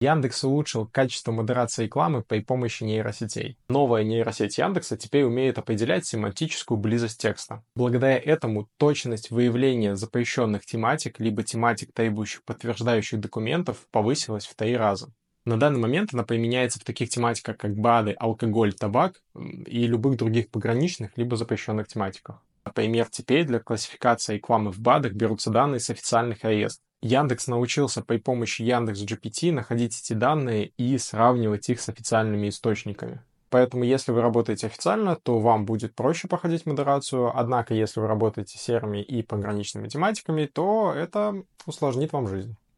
Яндекс улучшил качество модерации рекламы при помощи нейросетей. Новая нейросеть Яндекса теперь умеет определять семантическую близость текста. Благодаря этому точность выявления запрещенных тематик либо тематик, требующих подтверждающих документов, повысилась в три раза. На данный момент она применяется в таких тематиках, как БАДы, алкоголь, табак и любых других пограничных либо запрещенных тематиках. Например, теперь для классификации рекламы в БАДах берутся данные с официальных реестров. Яндекс научился при помощи Яндекс GPT находить эти данные и сравнивать их с официальными источниками. Поэтому, если вы работаете официально, то вам будет проще проходить модерацию. Однако, если вы работаете серыми и пограничными тематиками, то это усложнит вам жизнь.